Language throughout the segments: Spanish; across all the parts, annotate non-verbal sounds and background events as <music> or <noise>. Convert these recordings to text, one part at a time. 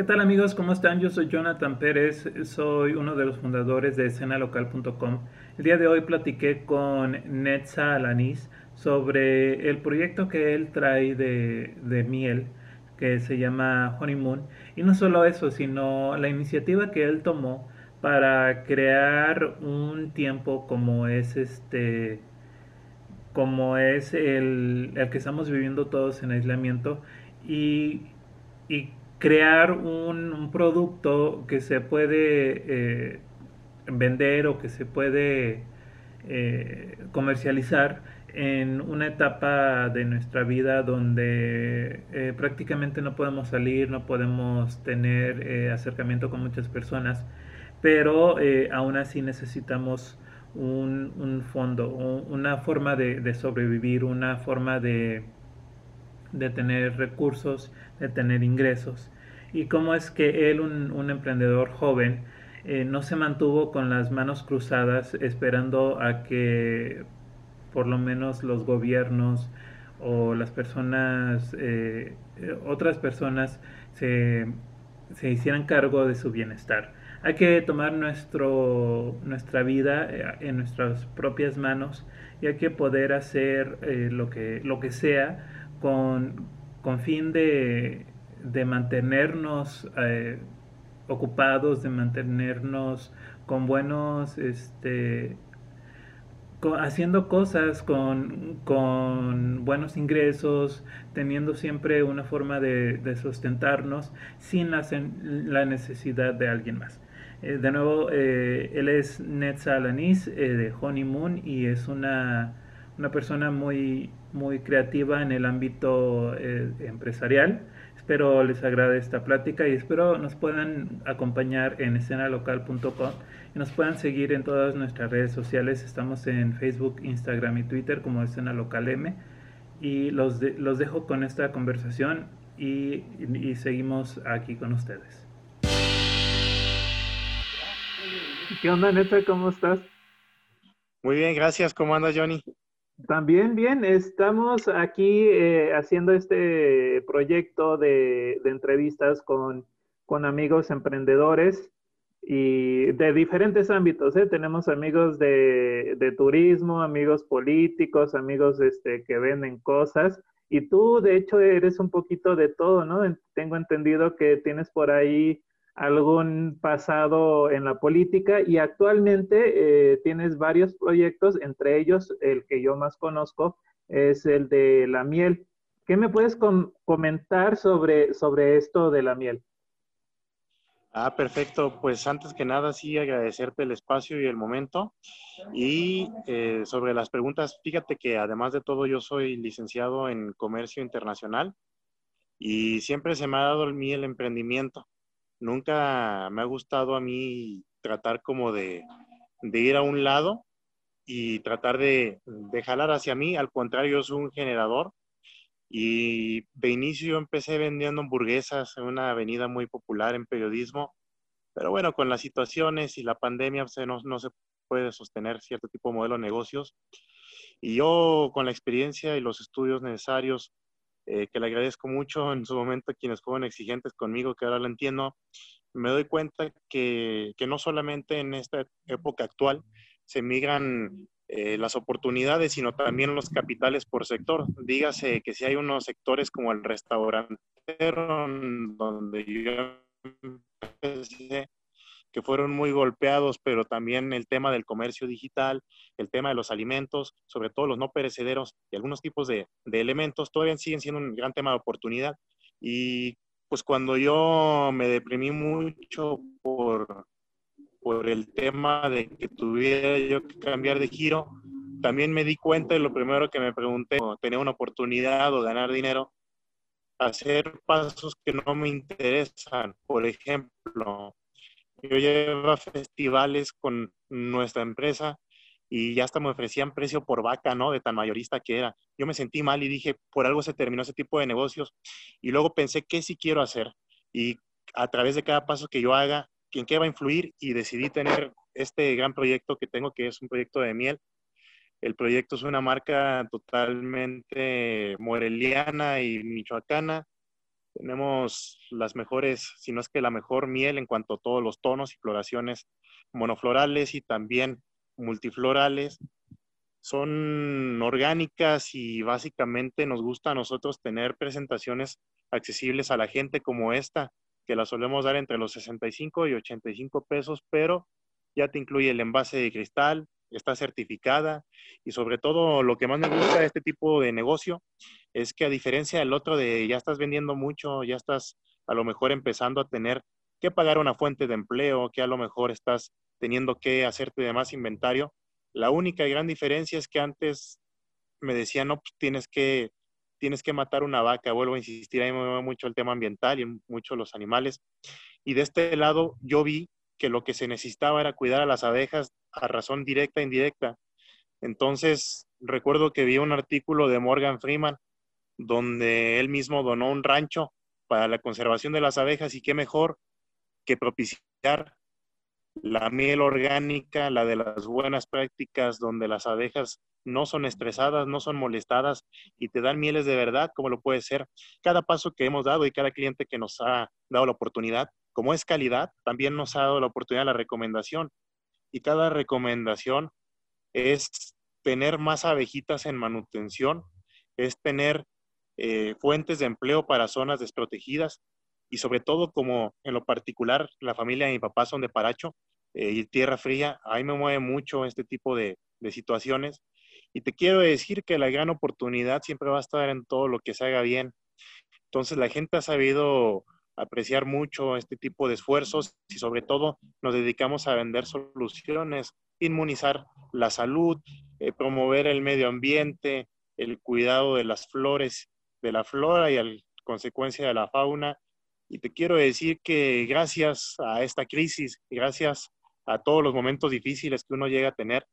¿Qué tal amigos? ¿Cómo están? Yo soy Jonathan Pérez, soy uno de los fundadores de escenalocal.com. El día de hoy platiqué con Netza Alanis sobre el proyecto que él trae de, de miel que se llama Honeymoon. Y no solo eso, sino la iniciativa que él tomó para crear un tiempo como es este como es el, el que estamos viviendo todos en aislamiento y, y crear un, producto que se puede eh, vender o que se puede eh, comercializar en una etapa de nuestra vida donde eh, prácticamente no podemos salir, no podemos tener acercamiento con muchas personas, pero eh, aún así necesitamos un, fondo, una forma de, sobrevivir, una forma de, de tener recursos, de tener ingresos. Y cómo es que él, un, emprendedor joven, eh, no se mantuvo con las manos cruzadas esperando a que por lo menos los gobiernos o las personas, eh, otras personas se, se, hicieran cargo de su bienestar. Hay que tomar nuestro, nuestra vida eh, en nuestras propias manos y hay que poder hacer eh, lo, que, lo que sea con, con fin de, de mantenernos eh, ocupados, de mantenernos con buenos este, haciendo cosas con, con, buenos ingresos, teniendo siempre una forma de, de sustentarnos sin la, la, necesidad de alguien más. Eh, de nuevo, eh, él es Netza Alanis eh, de Honeymoon y es una, una, persona muy, muy creativa en el ámbito eh, empresarial. Espero les agrade esta plática y espero nos puedan acompañar en escenalocal.com y nos puedan seguir en todas nuestras redes sociales. Estamos en Facebook, Instagram y Twitter como Escena Local M. Y los, de, los dejo con esta conversación y, y, y seguimos aquí con ustedes. ¿Qué onda, Neta? ¿Cómo estás? Muy bien, gracias. ¿Cómo anda, Johnny? También bien, estamos aquí eh, haciendo este proyecto de, entrevistas con, con, amigos emprendedores y de diferentes ámbitos. ¿eh? Tenemos amigos de, de, turismo, amigos políticos, amigos este, que venden cosas. Y tú, de hecho, eres un poquito de todo, ¿no? Tengo entendido que tienes por ahí algún pasado en la política y actualmente eh, tienes varios proyectos, entre ellos el que yo más conozco es el de la miel. ¿Qué me puedes com comentar sobre, sobre esto de la miel? Ah, perfecto. Pues antes que nada, sí, agradecerte el espacio y el momento. Y eh, sobre las preguntas, fíjate que además de todo, yo soy licenciado en comercio internacional y siempre se me ha dado el mí el emprendimiento. Nunca me ha gustado a mí tratar como de, ir a un lado y tratar de, de, jalar hacia mí. Al contrario, yo soy un generador. Y de inicio yo empecé vendiendo hamburguesas en una avenida muy popular en periodismo. Pero bueno, con las situaciones y la pandemia pues, no, no se puede sostener cierto tipo de modelo de negocios. Y yo con la experiencia y los estudios necesarios eh, que le agradezco mucho en su momento a quienes fueron exigentes conmigo, que ahora lo entiendo, me doy cuenta que, que no solamente en esta época actual se migran eh, las oportunidades, sino también los capitales por sector. Dígase que si hay unos sectores como el restaurantero, donde yo empecé, que fueron muy golpeados, pero también el tema del comercio digital, el tema de los alimentos, sobre todo los no perecederos y algunos tipos de, elementos, todavía siguen siendo un gran tema de oportunidad. Y pues cuando yo me deprimí mucho por, por el tema de que tuviera yo que cambiar de giro, también me di cuenta de lo primero que me pregunté, tener una oportunidad o ganar dinero, hacer pasos que no me interesan. Por ejemplo, yo llevo a festivales con nuestra empresa y ya hasta me ofrecían precio por vaca, ¿no? De tan mayorista que era. Yo me sentí mal y dije, por algo se terminó ese tipo de negocios. Y luego pensé, ¿qué sí quiero hacer? Y a través de cada paso que yo haga, ¿en qué va a influir? Y decidí tener este gran proyecto que tengo, que es un proyecto de miel. El proyecto es una marca totalmente moreliana y michoacana. Tenemos las mejores, si no es que la mejor miel en cuanto a todos los tonos y floraciones monoflorales y también multiflorales. Son orgánicas y básicamente nos gusta a nosotros tener presentaciones accesibles a la gente como esta, que la solemos dar entre los 65 y 85 pesos, pero ya te incluye el envase de cristal, está certificada y sobre todo lo que más me gusta de este tipo de negocio es que a diferencia del otro de ya estás vendiendo mucho, ya estás a lo mejor empezando a tener que pagar una fuente de empleo, que a lo mejor estás teniendo que hacerte de más inventario. La única y gran diferencia es que antes me decían, no, pues tienes que, tienes que matar una vaca. Vuelvo a insistir, ahí me mucho el tema ambiental y mucho los animales. Y de este lado yo vi que lo que se necesitaba era cuidar a las abejas a razón directa e indirecta. Entonces, recuerdo que vi un artículo de Morgan Freeman donde él mismo donó un rancho para la conservación de las abejas y qué mejor que propiciar la miel orgánica, la de las buenas prácticas, donde las abejas no son estresadas, no son molestadas y te dan mieles de verdad, como lo puede ser cada paso que hemos dado y cada cliente que nos ha dado la oportunidad. Como es calidad, también nos ha dado la oportunidad la recomendación. Y cada recomendación es tener más abejitas en manutención, es tener eh, fuentes de empleo para zonas desprotegidas y sobre todo como en lo particular la familia de mi papá son de Paracho eh, y Tierra Fría, ahí me mueve mucho este tipo de, de situaciones. Y te quiero decir que la gran oportunidad siempre va a estar en todo lo que se haga bien. Entonces la gente ha sabido apreciar mucho este tipo de esfuerzos y sobre todo nos dedicamos a vender soluciones, inmunizar la salud, eh, promover el medio ambiente, el cuidado de las flores, de la flora y a consecuencia de la fauna. Y te quiero decir que gracias a esta crisis, gracias a todos los momentos difíciles que uno llega a tener,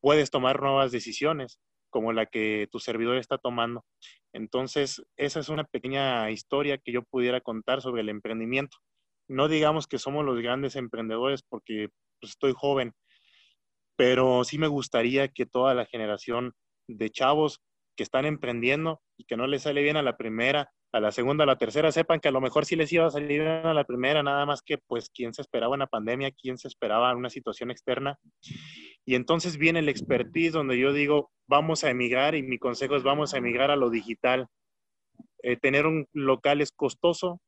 puedes tomar nuevas decisiones como la que tu servidor está tomando. Entonces, esa es una pequeña historia que yo pudiera contar sobre el emprendimiento. No digamos que somos los grandes emprendedores porque pues, estoy joven, pero sí me gustaría que toda la generación de chavos que están emprendiendo y que no les sale bien a la primera, a la segunda, a la tercera, sepan que a lo mejor sí les iba a salir a la primera, nada más que pues quién se esperaba una pandemia, quién se esperaba una situación externa. Y entonces viene el expertise donde yo digo, vamos a emigrar y mi consejo es vamos a emigrar a lo digital. Eh, tener un local es costoso,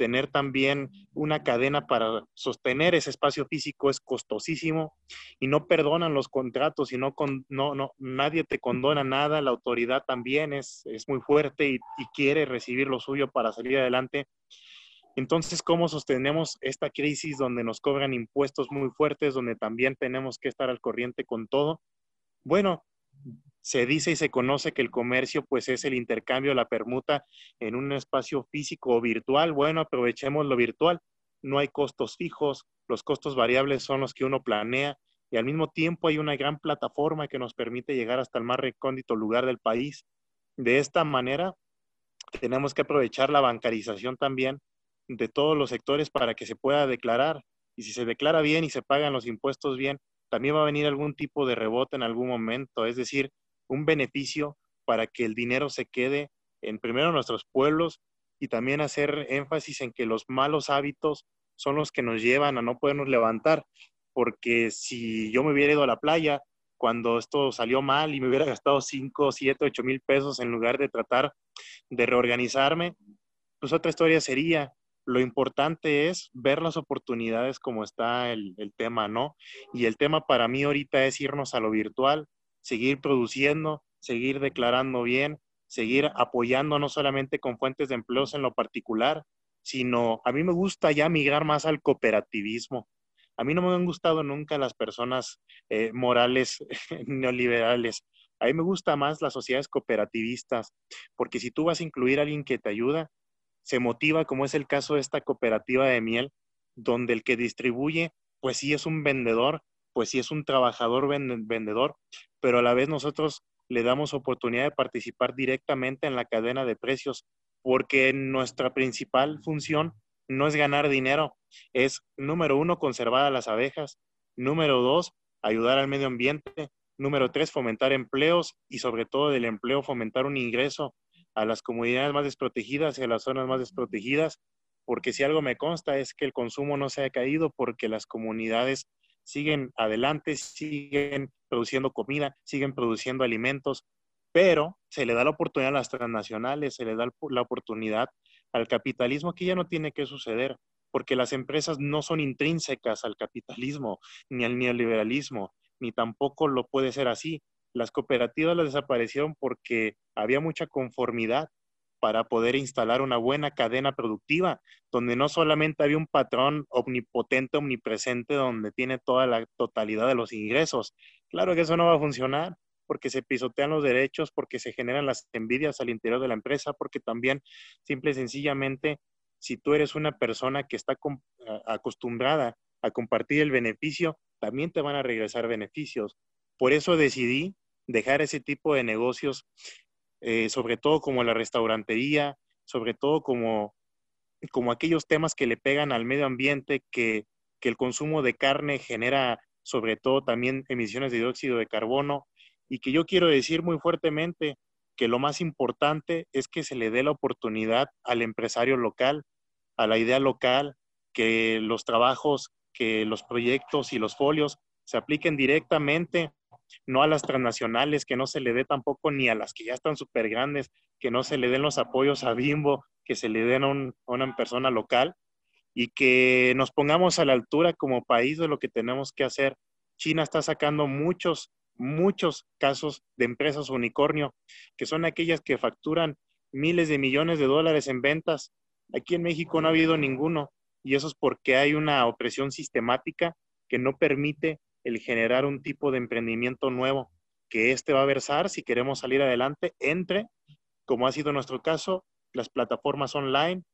tener también una cadena para sostener ese espacio físico es costosísimo y no perdonan los contratos y no, con, no, no nadie te condona nada, la autoridad también es, es muy fuerte y, y quiere recibir lo suyo para salir adelante. Entonces, ¿cómo sostenemos esta crisis donde nos cobran impuestos muy fuertes, donde también tenemos que estar al corriente con todo? Bueno, se dice y se conoce que el comercio pues es el intercambio, la permuta en un espacio físico o virtual. Bueno, aprovechemos lo virtual. No hay costos fijos, los costos variables son los que uno planea y al mismo tiempo hay una gran plataforma que nos permite llegar hasta el más recóndito lugar del país. De esta manera, tenemos que aprovechar la bancarización también de todos los sectores para que se pueda declarar. Y si se declara bien y se pagan los impuestos bien, también va a venir algún tipo de rebote en algún momento. Es decir, un beneficio para que el dinero se quede en primero nuestros pueblos y también hacer énfasis en que los malos hábitos son los que nos llevan a no podernos levantar, porque si yo me hubiera ido a la playa cuando esto salió mal y me hubiera gastado 5, 7, 8 mil pesos en lugar de tratar de reorganizarme, pues otra historia sería. Lo importante es ver las oportunidades como está el, el tema, ¿no? Y el tema para mí ahorita es irnos a lo virtual, seguir produciendo, seguir declarando bien, seguir apoyando no solamente con fuentes de empleos en lo particular, sino a mí me gusta ya migrar más al cooperativismo. A mí no me han gustado nunca las personas eh, morales <laughs> neoliberales. A mí me gusta más las sociedades cooperativistas, porque si tú vas a incluir a alguien que te ayuda, se motiva, como es el caso de esta cooperativa de miel, donde el que distribuye, pues sí es un vendedor, pues sí es un trabajador vendedor, pero a la vez nosotros le damos oportunidad de participar directamente en la cadena de precios, porque nuestra principal función no es ganar dinero, es número uno, conservar a las abejas, número dos, ayudar al medio ambiente, número tres, fomentar empleos y sobre todo del empleo fomentar un ingreso a las comunidades más desprotegidas y a las zonas más desprotegidas, porque si algo me consta es que el consumo no se ha caído porque las comunidades siguen adelante, siguen produciendo comida, siguen produciendo alimentos, pero se le da la oportunidad a las transnacionales, se le da la oportunidad al capitalismo que ya no tiene que suceder, porque las empresas no son intrínsecas al capitalismo ni al neoliberalismo, ni tampoco lo puede ser así. Las cooperativas las desaparecieron porque había mucha conformidad para poder instalar una buena cadena productiva, donde no solamente había un patrón omnipotente, omnipresente, donde tiene toda la totalidad de los ingresos. Claro que eso no va a funcionar porque se pisotean los derechos, porque se generan las envidias al interior de la empresa, porque también, simple y sencillamente, si tú eres una persona que está acostumbrada a compartir el beneficio, también te van a regresar beneficios. Por eso decidí dejar ese tipo de negocios, eh, sobre todo como la restaurantería, sobre todo como, como aquellos temas que le pegan al medio ambiente, que, que el consumo de carne genera sobre todo también emisiones de dióxido de carbono, y que yo quiero decir muy fuertemente que lo más importante es que se le dé la oportunidad al empresario local, a la idea local, que los trabajos, que los proyectos y los folios se apliquen directamente, no a las transnacionales, que no se le dé tampoco ni a las que ya están súper grandes, que no se le den los apoyos a Bimbo, que se le den a, una persona local y que nos pongamos a la altura como país de lo que tenemos que hacer. China está sacando muchos, muchos casos de empresas unicornio, que son aquellas que facturan miles de millones de dólares en ventas. Aquí en México no ha habido ninguno y eso es porque hay una opresión sistemática que no permite el generar un tipo de emprendimiento nuevo, que este va a versar si queremos salir adelante entre, como ha sido nuestro caso, las plataformas online,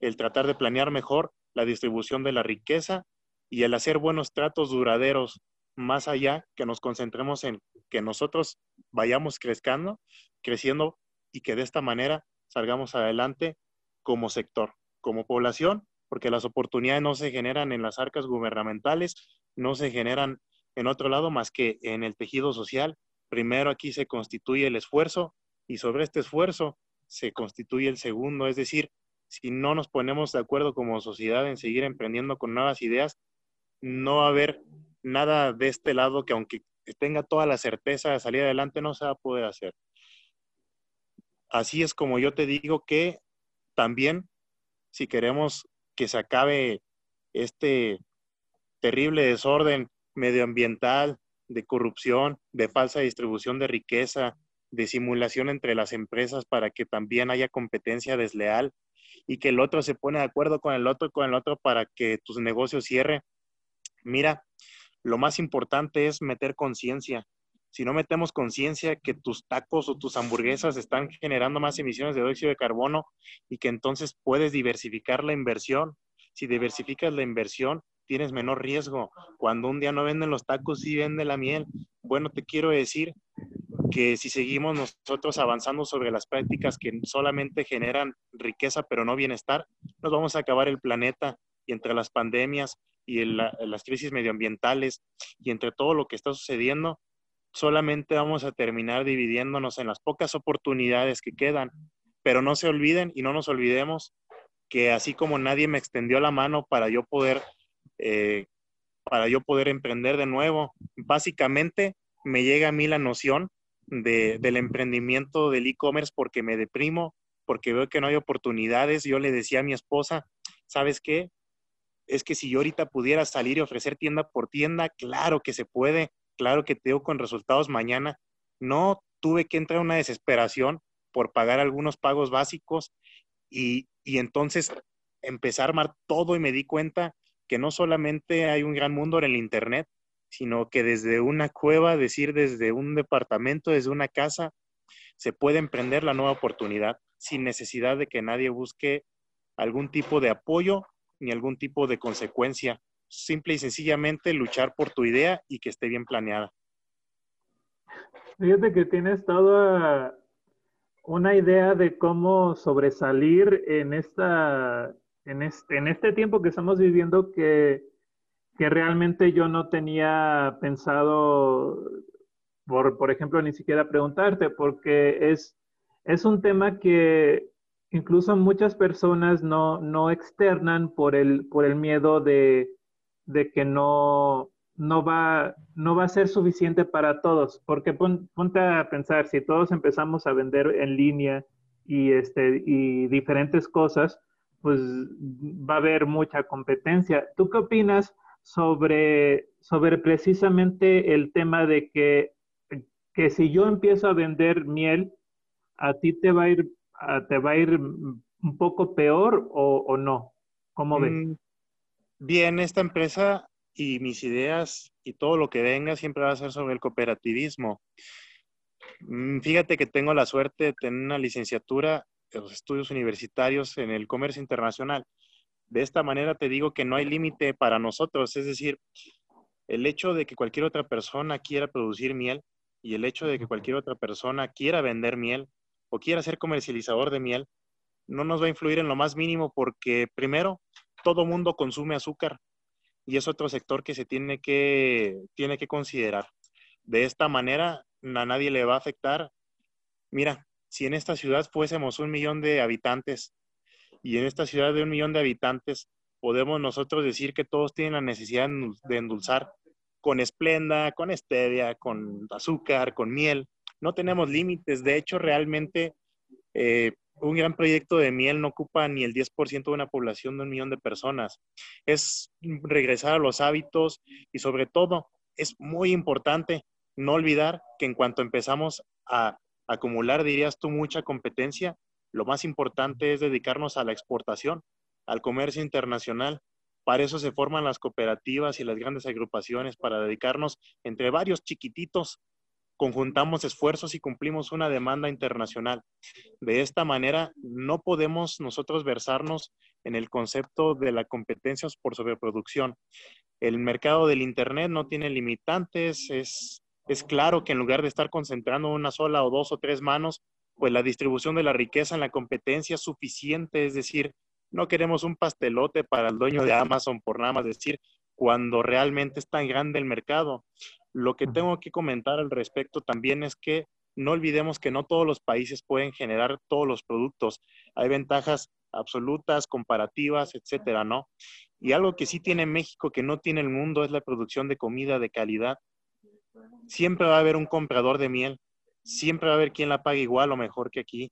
el tratar de planear mejor la distribución de la riqueza y el hacer buenos tratos duraderos, más allá que nos concentremos en que nosotros vayamos creciendo, creciendo y que de esta manera salgamos adelante como sector, como población porque las oportunidades no se generan en las arcas gubernamentales, no se generan en otro lado más que en el tejido social. Primero aquí se constituye el esfuerzo y sobre este esfuerzo se constituye el segundo, es decir, si no nos ponemos de acuerdo como sociedad en seguir emprendiendo con nuevas ideas, no va a haber nada de este lado que aunque tenga toda la certeza de salir adelante, no se va a poder hacer. Así es como yo te digo que también si queremos que se acabe este terrible desorden medioambiental, de corrupción, de falsa distribución de riqueza, de simulación entre las empresas para que también haya competencia desleal y que el otro se pone de acuerdo con el otro con el otro para que tus negocios cierren. Mira, lo más importante es meter conciencia. Si no metemos conciencia que tus tacos o tus hamburguesas están generando más emisiones de dióxido de carbono y que entonces puedes diversificar la inversión. Si diversificas la inversión, tienes menor riesgo. Cuando un día no venden los tacos, sí vende la miel. Bueno, te quiero decir que si seguimos nosotros avanzando sobre las prácticas que solamente generan riqueza pero no bienestar, nos vamos a acabar el planeta y entre las pandemias y las crisis medioambientales y entre todo lo que está sucediendo, solamente vamos a terminar dividiéndonos en las pocas oportunidades que quedan. Pero no se olviden y no nos olvidemos que así como nadie me extendió la mano para yo poder, eh, para yo poder emprender de nuevo, básicamente me llega a mí la noción de, del emprendimiento del e-commerce porque me deprimo, porque veo que no hay oportunidades. Yo le decía a mi esposa, ¿sabes qué? Es que si yo ahorita pudiera salir y ofrecer tienda por tienda, claro que se puede, claro que te digo con resultados mañana. No tuve que entrar en una desesperación por pagar algunos pagos básicos y, y entonces empezar a armar todo y me di cuenta que no solamente hay un gran mundo en el Internet, sino que desde una cueva, decir desde un departamento, desde una casa, se puede emprender la nueva oportunidad sin necesidad de que nadie busque algún tipo de apoyo ni algún tipo de consecuencia simple y sencillamente luchar por tu idea y que esté bien planeada. Fíjate que tienes toda una idea de cómo sobresalir en, esta, en, este, en este tiempo que estamos viviendo que, que realmente yo no tenía pensado, por, por ejemplo, ni siquiera preguntarte, porque es, es un tema que incluso muchas personas no, no externan por el, por el miedo de, de que no, no, va, no va a ser suficiente para todos. Porque ponte a pensar, si todos empezamos a vender en línea y, este, y diferentes cosas, pues va a haber mucha competencia. ¿Tú qué opinas sobre, sobre precisamente el tema de que, que si yo empiezo a vender miel, a ti te va a ir, te va a ir un poco peor o, no? ¿Cómo ves? Mm, bien, esta empresa y mis ideas y todo lo que venga siempre va a ser sobre el cooperativismo. Mm, fíjate que tengo la suerte de tener una licenciatura de los estudios universitarios en el comercio internacional. De esta manera te digo que no hay límite para nosotros, es decir, el hecho de que cualquier otra persona quiera producir miel y el hecho de que cualquier otra persona quiera vender miel o quiera ser comercializador de miel, no nos va a influir en lo más mínimo porque primero, todo mundo consume azúcar y es otro sector que se tiene que, tiene que considerar. De esta manera, a nadie le va a afectar. Mira, si en esta ciudad fuésemos un millón de habitantes y en esta ciudad de un millón de habitantes podemos nosotros decir que todos tienen la necesidad de endulzar con esplenda, con stevia, con azúcar, con miel. No tenemos límites. De hecho, realmente eh, un gran proyecto de miel no ocupa ni el 10% de una población de un millón de personas. Es regresar a los hábitos y sobre todo es muy importante no olvidar que en cuanto empezamos a acumular, dirías tú, mucha competencia, lo más importante es dedicarnos a la exportación, al comercio internacional. Para eso se forman las cooperativas y las grandes agrupaciones, para dedicarnos entre varios chiquititos conjuntamos esfuerzos y cumplimos una demanda internacional. De esta manera, no podemos nosotros versarnos en el concepto de la competencia por sobreproducción. El mercado del Internet no tiene limitantes, es, es claro que en lugar de estar concentrando una sola o dos o tres manos, pues la distribución de la riqueza en la competencia es suficiente, es decir, no queremos un pastelote para el dueño de Amazon por nada más decir, cuando realmente es tan grande el mercado. Lo que tengo que comentar al respecto también es que no olvidemos que no todos los países pueden generar todos los productos. Hay ventajas absolutas, comparativas, etcétera, ¿no? Y algo que sí tiene México que no tiene el mundo es la producción de comida de calidad. Siempre va a haber un comprador de miel, siempre va a haber quien la pague igual o mejor que aquí,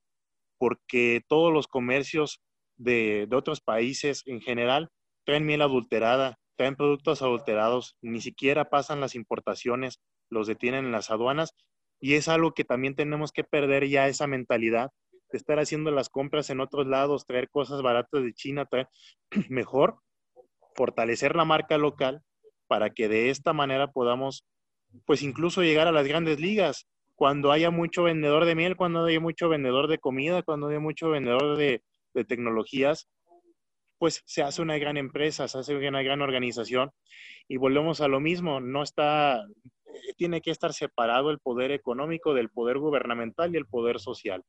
porque todos los comercios de, de otros países en general traen miel adulterada, traen productos adulterados, ni siquiera pasan las importaciones, los detienen en las aduanas y es algo que también tenemos que perder ya esa mentalidad de estar haciendo las compras en otros lados, traer cosas baratas de China, traer <clears throat> mejor fortalecer la marca local para que de esta manera podamos pues incluso llegar a las grandes ligas cuando haya mucho vendedor de miel, cuando haya mucho vendedor de comida, cuando haya mucho vendedor de, de tecnologías, pues se hace una gran empresa, se hace una gran organización y volvemos a lo mismo, no está, tiene que estar separado el poder económico del poder gubernamental y el poder social.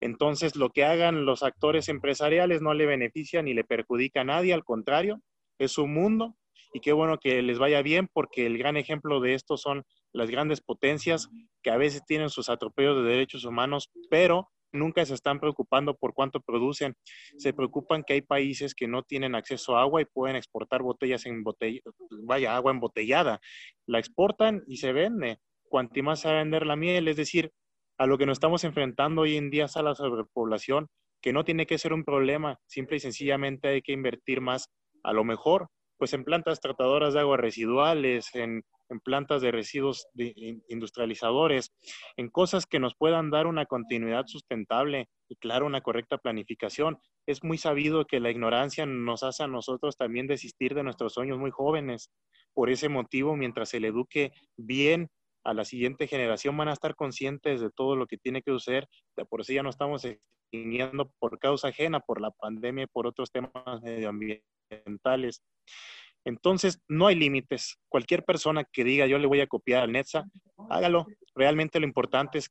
Entonces, lo que hagan los actores empresariales no le beneficia ni le perjudica a nadie, al contrario, es su mundo y qué bueno que les vaya bien porque el gran ejemplo de esto son las grandes potencias que a veces tienen sus atropellos de derechos humanos, pero nunca se están preocupando por cuánto producen. Se preocupan que hay países que no tienen acceso a agua y pueden exportar botellas en botella, vaya, agua embotellada. La exportan y se vende. Cuanto más se va a vender la miel, es decir, a lo que nos estamos enfrentando hoy en día es a la sobrepoblación, que no tiene que ser un problema, simple y sencillamente hay que invertir más, a lo mejor, pues en plantas tratadoras de aguas residuales, en plantas de residuos industrializadores, en cosas que nos puedan dar una continuidad sustentable y, claro, una correcta planificación. Es muy sabido que la ignorancia nos hace a nosotros también desistir de nuestros sueños muy jóvenes. Por ese motivo, mientras se le eduque bien a la siguiente generación, van a estar conscientes de todo lo que tiene que suceder. De por sí ya no estamos extinguiendo por causa ajena, por la pandemia y por otros temas medioambientales. Entonces, no hay límites. Cualquier persona que diga yo le voy a copiar al Netza, hágalo. Realmente lo importante es,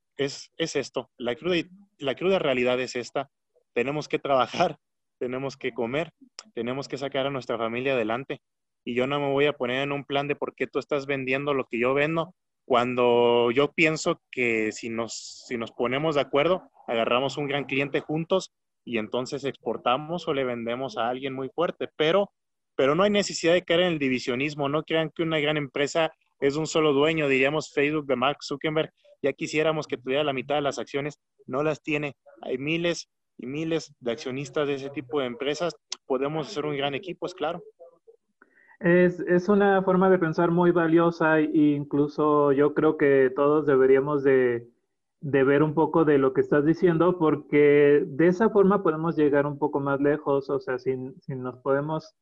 es, esto. La cruda, la cruda realidad es esta. Tenemos que trabajar, <laughs> tenemos que comer, tenemos que sacar a nuestra familia adelante. Y yo no me voy a poner en un plan de por qué tú estás vendiendo lo que yo vendo, cuando yo pienso que si nos, si nos ponemos de acuerdo, agarramos un gran cliente juntos y entonces exportamos o le vendemos a alguien muy fuerte, pero, pero no hay necesidad de caer en el divisionismo, no crean que una gran empresa es un solo dueño, diríamos Facebook de Mark Zuckerberg, ya quisiéramos que tuviera la mitad de las acciones, no las tiene, hay miles y miles de accionistas de ese tipo de empresas, podemos hacer un gran equipo, es claro. Es, es, una forma de pensar muy valiosa e incluso yo creo que todos deberíamos de, de, ver un poco de lo que estás diciendo porque de esa forma podemos llegar un poco más lejos, o sea, si, si nos podemos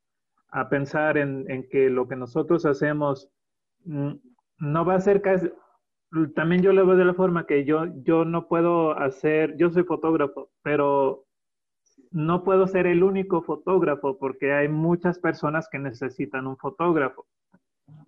a pensar en, en, que lo que nosotros hacemos mm, no va a ser casi, también yo lo veo de la forma que yo, yo no puedo hacer, yo soy fotógrafo, pero no puedo ser el único fotógrafo porque hay muchas personas que necesitan un fotógrafo.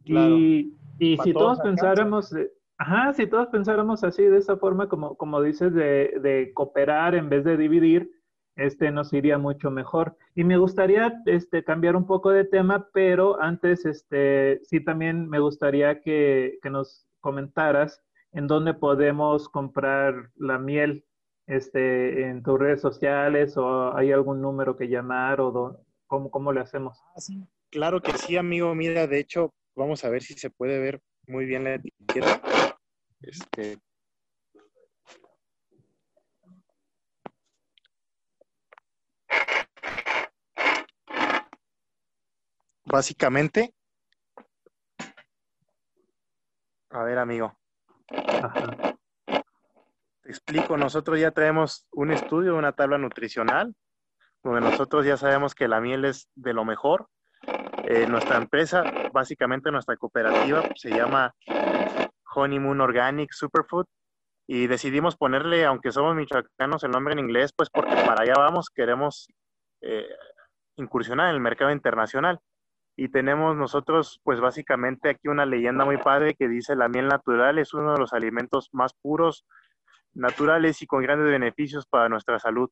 Y, y si todos, pensáramos, ajá, si todos pensáramos así, de esa forma, como, como dices, de, de, cooperar en vez de dividir, este nos iría mucho mejor. Y me gustaría este, cambiar un poco de tema, pero antes, este, sí también me gustaría que, que nos comentaras en dónde podemos comprar la miel este, en tus redes sociales o hay algún número que llamar o cómo, cómo le hacemos. Ah, claro que sí, amigo. Mira, de hecho, vamos a ver si se puede ver muy bien la etiqueta. Este, básicamente, a ver, amigo. Ajá explico, nosotros ya traemos un estudio, una tabla nutricional, donde nosotros ya sabemos que la miel es de lo mejor. Eh, nuestra empresa, básicamente nuestra cooperativa, se llama Honeymoon Organic Superfood y decidimos ponerle, aunque somos michoacanos, el nombre en inglés, pues porque para allá vamos, queremos eh, incursionar en el mercado internacional. Y tenemos nosotros, pues básicamente aquí una leyenda muy padre que dice la miel natural es uno de los alimentos más puros, naturales y con grandes beneficios para nuestra salud.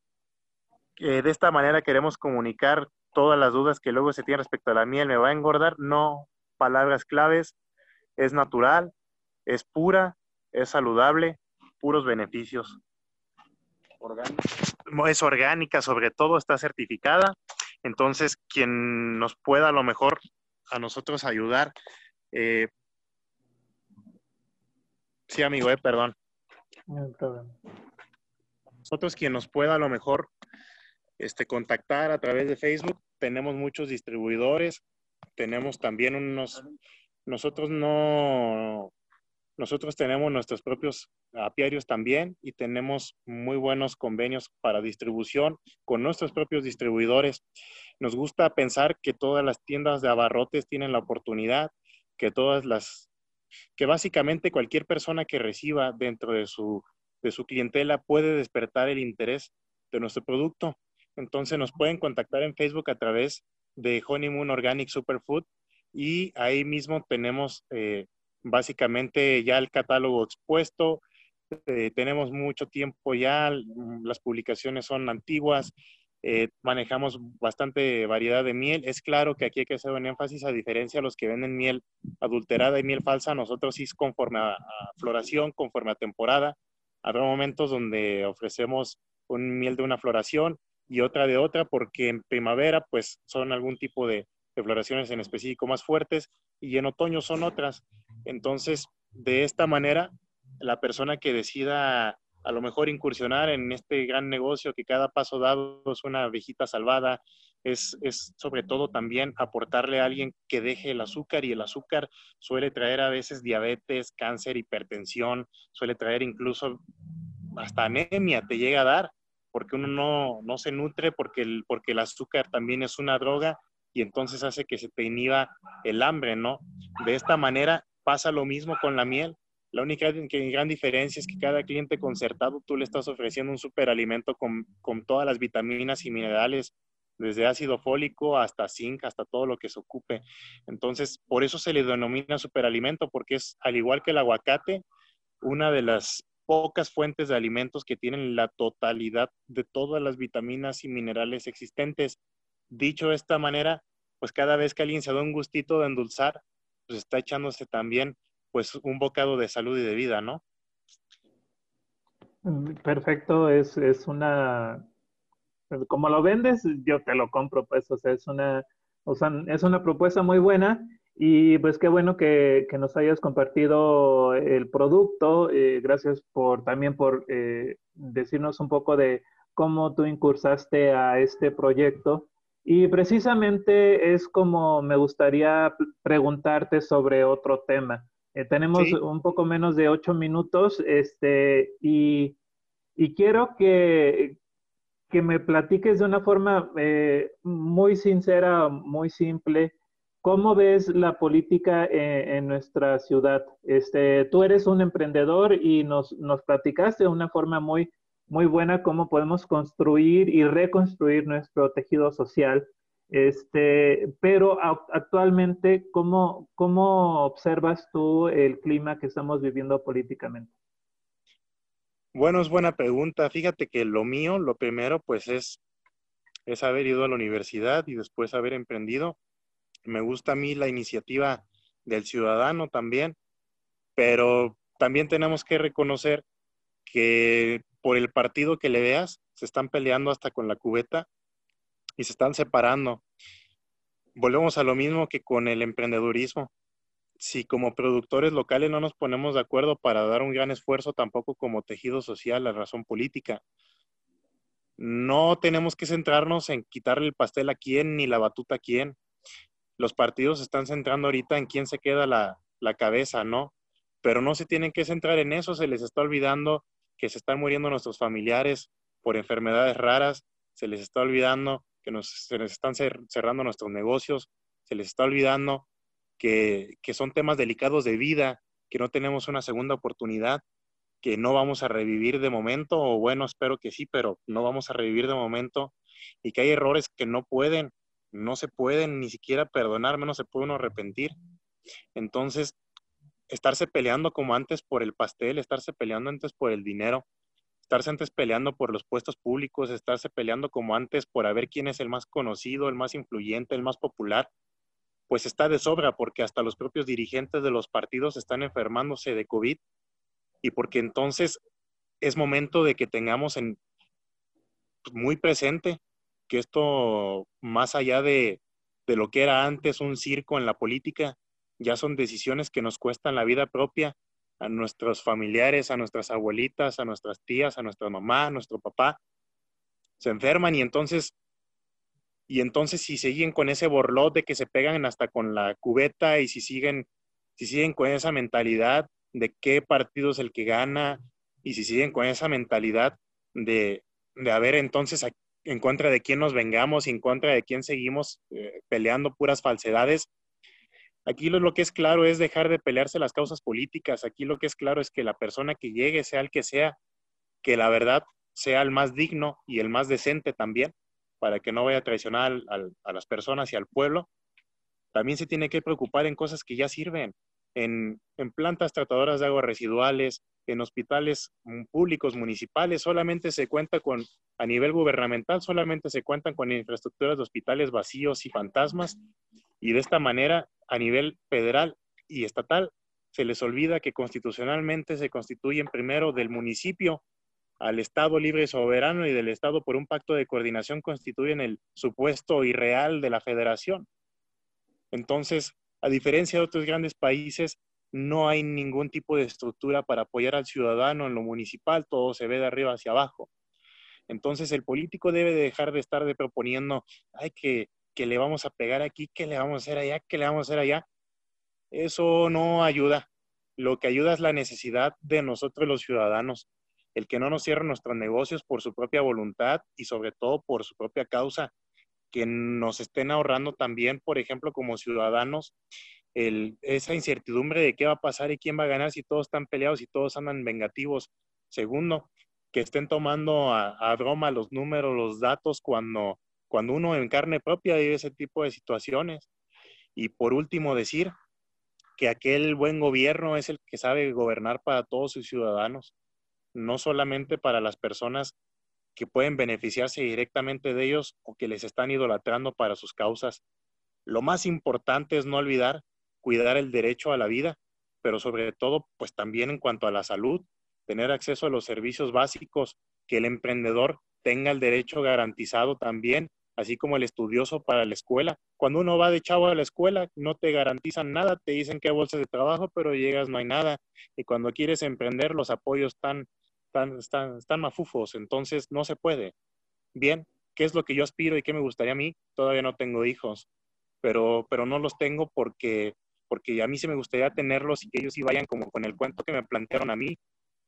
Eh, de esta manera queremos comunicar todas las dudas que luego se tienen respecto a la miel. ¿Me va a engordar? No. Palabras claves. Es natural, es pura, es saludable, puros beneficios. Es orgánica, sobre todo está certificada. Entonces, quien nos pueda a lo mejor a nosotros ayudar. Eh, sí, amigo, eh, perdón. Nosotros quien nos pueda a lo mejor este, contactar a través de Facebook, tenemos muchos distribuidores, tenemos también unos, nosotros no, nosotros tenemos nuestros propios apiarios también y tenemos muy buenos convenios para distribución con nuestros propios distribuidores. Nos gusta pensar que todas las tiendas de abarrotes tienen la oportunidad, que todas las que básicamente cualquier persona que reciba dentro de su, de su clientela puede despertar el interés de nuestro producto. Entonces nos pueden contactar en Facebook a través de Honeymoon Organic Superfood y ahí mismo tenemos eh, básicamente ya el catálogo expuesto. Eh, tenemos mucho tiempo ya, las publicaciones son antiguas, eh, manejamos bastante variedad de miel. Es claro que aquí hay que hacer un énfasis a diferencia de los que venden miel adulterada y miel falsa. Nosotros sí es conforme a, floración, conforme a temporada. Habrá momentos donde ofrecemos un miel de una floración y otra de otra porque en primavera pues son algún tipo de, de floraciones en específico más fuertes y en otoño son otras. Entonces, de esta manera, la persona que decida a lo mejor incursionar en este gran negocio que cada paso dado es una viejita salvada, es, es, sobre todo también aportarle a alguien que deje el azúcar y el azúcar suele traer a veces diabetes, cáncer, hipertensión, suele traer incluso hasta anemia, te llega a dar, porque uno no, no se nutre, porque el, porque el azúcar también es una droga y entonces hace que se te inhiba el hambre, ¿no? De esta manera pasa lo mismo con la miel la única gran diferencia es que cada cliente concertado tú le estás ofreciendo un superalimento con, con todas las vitaminas y minerales, desde ácido fólico hasta zinc, hasta todo lo que se ocupe. Entonces, por eso se le denomina superalimento, porque es, al igual que el aguacate, una de las pocas fuentes de alimentos que tienen la totalidad de todas las vitaminas y minerales existentes. Dicho de esta manera, pues cada vez que alguien se da un gustito de endulzar, pues está echándose también pues un bocado de salud y de vida, ¿no? Mm, perfecto, es, es una, como lo vendes, yo te lo compro, pues, o sea, es una, o sea, es una propuesta muy buena y pues qué bueno que, que nos hayas compartido el producto, eh, gracias por también por eh, decirnos un poco de cómo tú incursaste a este proyecto. Y precisamente es como me gustaría preguntarte sobre otro tema. Eh, tenemos un poco menos de ocho minutos este, y, y quiero que, que, me platiques de una forma eh, muy sincera, muy simple, ¿cómo ves la política en, en, nuestra ciudad? Este, tú eres un emprendedor y nos, nos platicaste de una forma muy, muy buena cómo podemos construir y reconstruir nuestro tejido social este, pero actualmente, ¿cómo, ¿cómo observas tú el clima que estamos viviendo políticamente? Bueno, es buena pregunta. Fíjate que lo mío, lo primero, pues es, es haber ido a la universidad y después haber emprendido. Me gusta a mí la iniciativa del ciudadano también, pero también tenemos que reconocer que por el partido que le veas, se están peleando hasta con la cubeta y se están separando. Volvemos a lo mismo que con el emprendedurismo. Si como productores locales no nos ponemos de acuerdo para dar un gran esfuerzo, tampoco como tejido social, la razón política. No tenemos que centrarnos en quitarle el pastel a quién ni la batuta a quién. Los partidos están centrando ahorita en quién se queda la, la cabeza, ¿no? Pero no se tienen que centrar en eso, se les está olvidando que se están muriendo nuestros familiares por enfermedades raras, se les está olvidando que nos, se les están cerrando nuestros negocios, se les está olvidando que, que son temas delicados de vida, que no tenemos una segunda oportunidad, que no vamos a revivir de momento, o bueno, espero que sí, pero no vamos a revivir de momento, y que hay errores que no pueden, no se pueden ni siquiera perdonar, menos se puede uno arrepentir. Entonces, estarse peleando como antes por el pastel, estarse peleando antes por el dinero, estarse antes peleando por los puestos públicos, estarse peleando como antes por a ver quién es el más conocido, el más influyente, el más popular, pues está de sobra porque hasta los propios dirigentes de los partidos están enfermándose de COVID y porque entonces es momento de que tengamos en, pues, muy presente que esto, más allá de, de lo que era antes un circo en la política, ya son decisiones que nos cuestan la vida propia a nuestros familiares, a nuestras abuelitas, a nuestras tías, a nuestra mamá, a nuestro papá, se enferman y entonces, y entonces si siguen con ese borlot de que se pegan hasta con la cubeta y si siguen, si siguen con esa mentalidad de qué partido es el que gana y si siguen con esa mentalidad de, de a ver entonces en contra de quién nos vengamos y en contra de quién seguimos eh, peleando puras falsedades, Aquí lo, que es claro es dejar de pelearse las causas políticas. Aquí lo que es claro es que la persona que llegue, sea el que sea, que la verdad sea el más digno y el más decente también, para que no vaya a traicionar a las personas y al pueblo. También se tiene que preocupar en cosas que ya sirven, en, en plantas tratadoras de aguas residuales, en hospitales públicos municipales, solamente se cuenta con, a nivel gubernamental, solamente se cuentan con infraestructuras de hospitales vacíos y fantasmas, y de esta manera a nivel federal y estatal, se les olvida que constitucionalmente se constituyen primero del municipio al Estado libre y soberano y del Estado por un pacto de coordinación constituyen el supuesto irreal de la federación. Entonces, a diferencia de otros grandes países, no hay ningún tipo de estructura para apoyar al ciudadano en lo municipal, todo se ve de arriba hacia abajo. Entonces, el político debe dejar de estar de proponiendo, hay que que le vamos a pegar aquí, que le vamos a hacer allá, que le vamos a hacer allá. Eso no ayuda. Lo que ayuda es la necesidad de nosotros los ciudadanos, el que no nos cierren nuestros negocios por su propia voluntad y sobre todo por su propia causa, que nos estén ahorrando también, por ejemplo, como ciudadanos, esa incertidumbre de qué va a pasar y quién va a ganar si todos están peleados y todos andan vengativos. Segundo, que estén tomando a, a broma los números, los datos cuando cuando uno en carne propia vive ese tipo de situaciones. Y por último, decir que aquel buen gobierno es el que sabe gobernar para todos sus ciudadanos, no solamente para las personas que pueden beneficiarse directamente de ellos o que les están idolatrando para sus causas. Lo más importante es no olvidar cuidar el derecho a la vida, pero sobre todo, pues también en cuanto a la salud, tener acceso a los servicios básicos, que el emprendedor tenga el derecho garantizado también, así como el estudioso para la escuela. Cuando uno va de chavo a la escuela, no te garantizan nada, te dicen que hay bolsas de trabajo, pero llegas, no hay nada. Y cuando quieres emprender, los apoyos están, están, están, están mafufos, entonces no se puede. Bien, ¿qué es lo que yo aspiro y qué me gustaría a mí? Todavía no tengo hijos, pero, pero no los tengo porque, porque a mí sí me gustaría tenerlos y que ellos sí vayan como con el cuento que me plantearon a mí.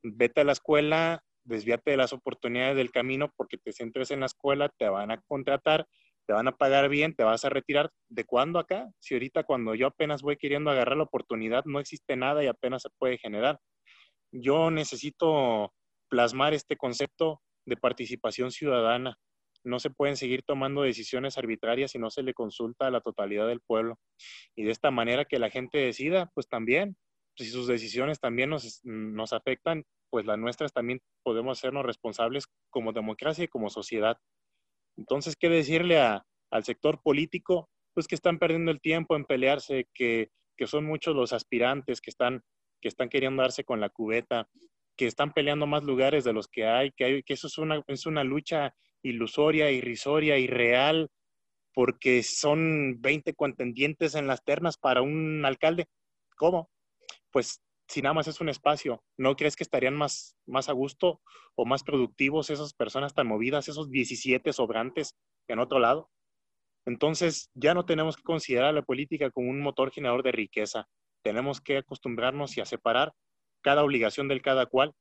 Vete a la escuela, desvíate de las oportunidades del camino porque te centres en la escuela, te van a contratar, te van a pagar bien, te vas a retirar. ¿De cuándo acá? Si ahorita cuando yo apenas voy queriendo agarrar la oportunidad no existe nada y apenas se puede generar. Yo necesito plasmar este concepto de participación ciudadana. No se pueden seguir tomando decisiones arbitrarias si no se le consulta a la totalidad del pueblo. Y de esta manera que la gente decida, pues también, si sus decisiones también nos, nos afectan, pues las nuestras también podemos hacernos responsables como democracia y como sociedad. Entonces, ¿qué decirle al sector político? Pues que están perdiendo el tiempo en pelearse, que, son muchos los aspirantes que están, que están queriendo darse con la cubeta, que están peleando más lugares de los que hay, que, hay, que eso es una, es una lucha ilusoria, irrisoria, irreal, porque son 20 contendientes en las ternas para un alcalde. ¿Cómo? Pues si nada más es un espacio, ¿no crees que estarían más, más a gusto o más productivos esas personas tan movidas, esos 17 sobrantes en otro lado? Entonces, ya no tenemos que considerar la política como un motor generador de riqueza. Tenemos que acostumbrarnos y a separar cada obligación del cada cual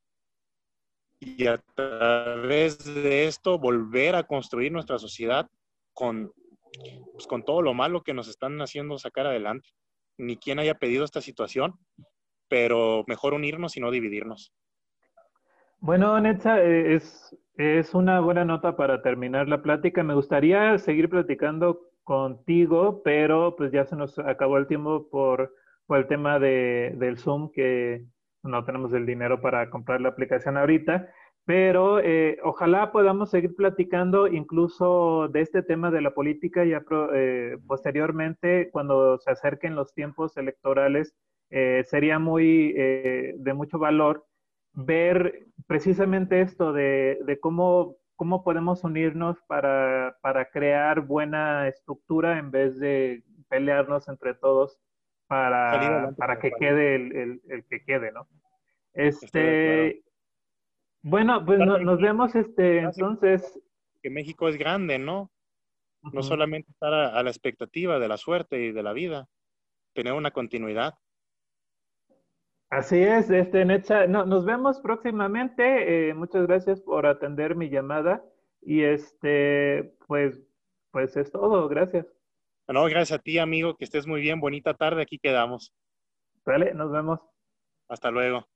y a través de esto volver a construir nuestra sociedad con, pues, con todo lo malo que nos están haciendo sacar adelante. Ni quien haya pedido esta situación, pero mejor unirnos y no dividirnos. Bueno, Netza, eh, es, es una buena nota para terminar la plática. Me gustaría seguir platicando contigo, pero pues ya se nos acabó el tiempo por, por el tema de, del Zoom, que no tenemos el dinero para comprar la aplicación ahorita, pero eh, ojalá podamos seguir platicando incluso de este tema de la política ya eh, posteriormente, cuando se acerquen los tiempos electorales eh, sería muy eh, de mucho valor ver precisamente esto de, cómo, cómo podemos unirnos para, crear buena estructura en vez de pelearnos entre todos para, para que quede el, que quede, ¿no? Este, bueno, pues nos vemos este, entonces. Que México es grande, ¿no? No solamente estar a, la expectativa de la suerte y de la vida, tener una continuidad. Así es, este Netza, no, nos vemos próximamente. Eh, muchas gracias por atender mi llamada y este, pues, pues es todo. Gracias. No, gracias a ti, amigo. Que estés muy bien. Bonita tarde. Aquí quedamos. Vale, nos vemos. Hasta luego.